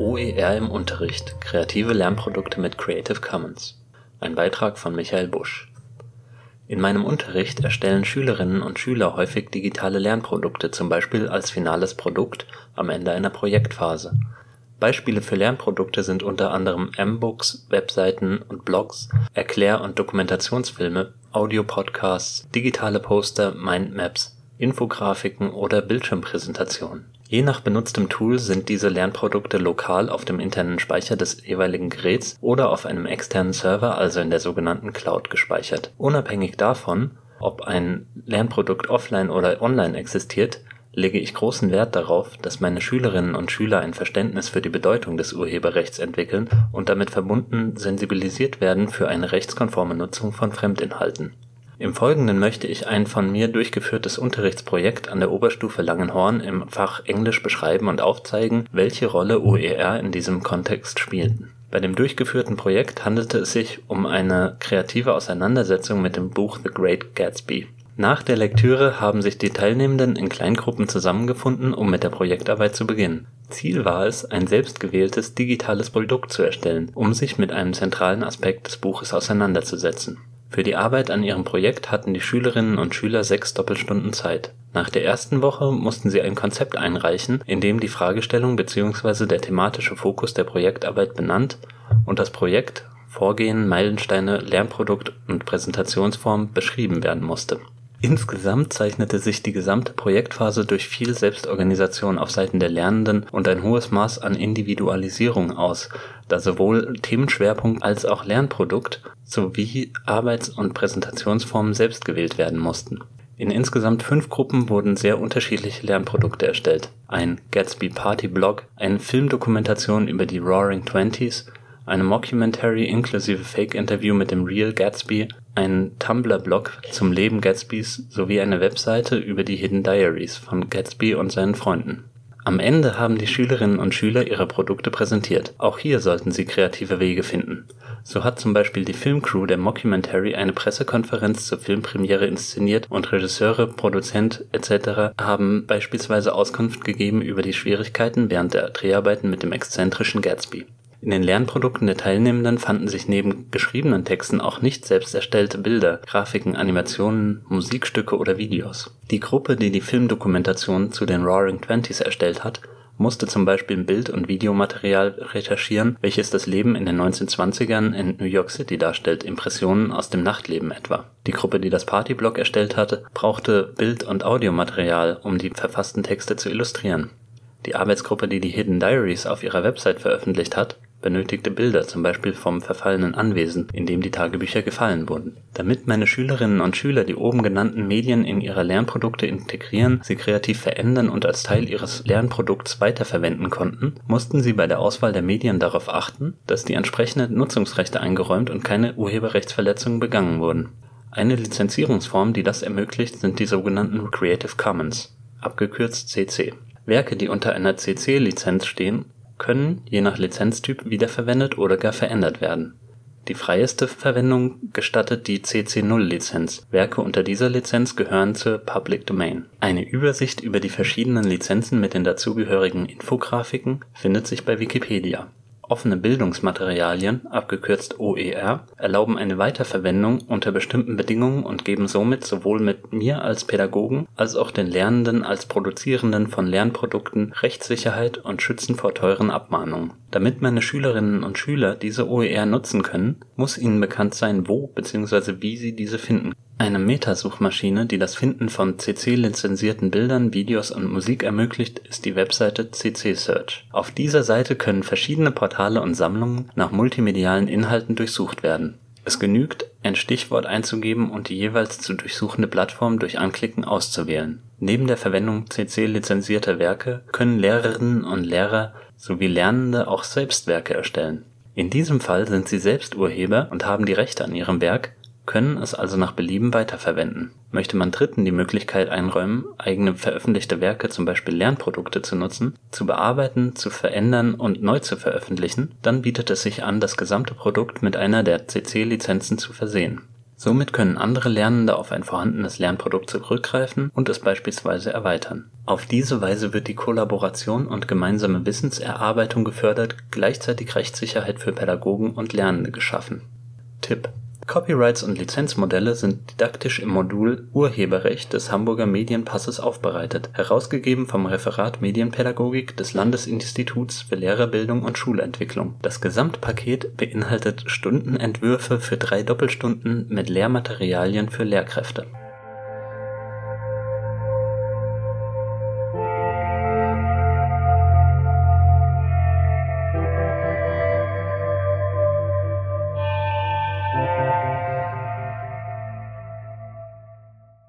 OER im Unterricht: Kreative Lernprodukte mit Creative Commons. Ein Beitrag von Michael Busch. In meinem Unterricht erstellen Schülerinnen und Schüler häufig digitale Lernprodukte, zum Beispiel als finales Produkt am Ende einer Projektphase. Beispiele für Lernprodukte sind unter anderem M-Books, Webseiten und Blogs, Erklär und Dokumentationsfilme, Audiopodcasts, digitale Poster, Mindmaps, Infografiken oder Bildschirmpräsentationen Je nach benutztem Tool sind diese Lernprodukte lokal auf dem internen Speicher des jeweiligen Geräts oder auf einem externen Server, also in der sogenannten Cloud gespeichert. Unabhängig davon, ob ein Lernprodukt offline oder online existiert, lege ich großen Wert darauf, dass meine Schülerinnen und Schüler ein Verständnis für die Bedeutung des Urheberrechts entwickeln und damit verbunden sensibilisiert werden für eine rechtskonforme Nutzung von Fremdinhalten im Folgenden möchte ich ein von mir durchgeführtes Unterrichtsprojekt an der Oberstufe Langenhorn im Fach Englisch beschreiben und aufzeigen, welche Rolle OER in diesem Kontext spielten. Bei dem durchgeführten Projekt handelte es sich um eine kreative Auseinandersetzung mit dem Buch The Great Gatsby. Nach der Lektüre haben sich die Teilnehmenden in Kleingruppen zusammengefunden, um mit der Projektarbeit zu beginnen. Ziel war es, ein selbstgewähltes digitales Produkt zu erstellen, um sich mit einem zentralen Aspekt des Buches auseinanderzusetzen für die Arbeit an ihrem Projekt hatten die Schülerinnen und Schüler sechs Doppelstunden Zeit. Nach der ersten Woche mussten sie ein Konzept einreichen, in dem die Fragestellung bzw. der thematische Fokus der Projektarbeit benannt und das Projekt, Vorgehen, Meilensteine, Lernprodukt und Präsentationsform beschrieben werden musste Insgesamt zeichnete sich die gesamte Projektphase durch viel Selbstorganisation auf Seiten der Lernenden und ein hohes Maß an Individualisierung aus, da sowohl Themenschwerpunkt als auch Lernprodukt sowie Arbeits und Präsentationsformen selbst gewählt werden mussten. In insgesamt fünf Gruppen wurden sehr unterschiedliche Lernprodukte erstellt: ein Gatsby Party Blog, eine Filmdokumentation über die Roaring Twenties eine Mockumentary inklusive Fake-Interview mit dem Real Gatsby, einen Tumblr-Blog zum Leben Gatsbys sowie eine Webseite über die Hidden Diaries von Gatsby und seinen Freunden. Am Ende haben die Schülerinnen und Schüler ihre Produkte präsentiert. Auch hier sollten sie kreative Wege finden. So hat zum Beispiel die Filmcrew der Mockumentary eine Pressekonferenz zur Filmpremiere inszeniert und Regisseure, Produzent etc. haben beispielsweise Auskunft gegeben über die Schwierigkeiten während der Dreharbeiten mit dem exzentrischen Gatsby in den Lernprodukten der Teilnehmenden fanden sich neben geschriebenen Texten auch nicht selbst erstellte Bilder, Grafiken, Animationen, Musikstücke oder Videos. Die Gruppe, die die Filmdokumentation zu den Roaring Twenties erstellt hat, musste zum Beispiel Bild und Videomaterial recherchieren, welches das Leben in den 1920ern in New York City darstellt, Impressionen aus dem Nachtleben etwa. Die Gruppe, die das Partyblog erstellt hatte, brauchte Bild und Audiomaterial, um die verfassten Texte zu illustrieren. Die Arbeitsgruppe, die die Hidden Diaries auf ihrer Website veröffentlicht hat benötigte Bilder, zum Beispiel vom verfallenen Anwesen, in dem die Tagebücher gefallen wurden. Damit meine Schülerinnen und Schüler die oben genannten Medien in ihre Lernprodukte integrieren, sie kreativ verändern und als Teil ihres Lernprodukts weiterverwenden konnten, mussten sie bei der Auswahl der Medien darauf achten, dass die entsprechenden Nutzungsrechte eingeräumt und keine Urheberrechtsverletzungen begangen wurden. Eine Lizenzierungsform, die das ermöglicht, sind die sogenannten Creative Commons abgekürzt CC). Werke, die unter einer CC-Lizenz stehen können je nach Lizenztyp wiederverwendet oder gar verändert werden. Die freieste Verwendung gestattet die CC0-Lizenz, Werke unter dieser Lizenz gehören zur Public Domain. Eine Übersicht über die verschiedenen Lizenzen mit den dazugehörigen Infografiken findet sich bei Wikipedia Offene Bildungsmaterialien abgekürzt OER erlauben eine Weiterverwendung unter bestimmten Bedingungen und geben somit sowohl mit mir als Pädagogen als auch den Lernenden als Produzierenden von Lernprodukten Rechtssicherheit und schützen vor teuren Abmahnungen. Damit meine Schülerinnen und Schüler diese OER nutzen können, muss ihnen bekannt sein, wo bzw. wie sie diese finden eine Metasuchmaschine, die das Finden von CC-lizenzierten Bildern, Videos und Musik ermöglicht, ist die Webseite CC-Search. Auf dieser Seite können verschiedene Portale und Sammlungen nach multimedialen Inhalten durchsucht werden. Es genügt, ein Stichwort einzugeben und die jeweils zu durchsuchende Plattform durch Anklicken auszuwählen. Neben der Verwendung CC-lizenzierter Werke können Lehrerinnen und Lehrer sowie Lernende auch selbst Werke erstellen. In diesem Fall sind sie selbst Urheber und haben die Rechte an ihrem Werk können es also nach Belieben weiterverwenden. Möchte man Dritten die Möglichkeit einräumen, eigene veröffentlichte Werke zum Beispiel Lernprodukte zu nutzen, zu bearbeiten, zu verändern und neu zu veröffentlichen, dann bietet es sich an, das gesamte Produkt mit einer der CC-Lizenzen zu versehen. Somit können andere Lernende auf ein vorhandenes Lernprodukt zurückgreifen und es beispielsweise erweitern. Auf diese Weise wird die Kollaboration und gemeinsame Wissenserarbeitung gefördert, gleichzeitig Rechtssicherheit für Pädagogen und Lernende geschaffen. Tipp Copyrights und Lizenzmodelle sind didaktisch im Modul Urheberrecht des Hamburger Medienpasses aufbereitet, herausgegeben vom Referat Medienpädagogik des Landesinstituts für Lehrerbildung und Schulentwicklung. Das Gesamtpaket beinhaltet Stundenentwürfe für drei Doppelstunden mit Lehrmaterialien für Lehrkräfte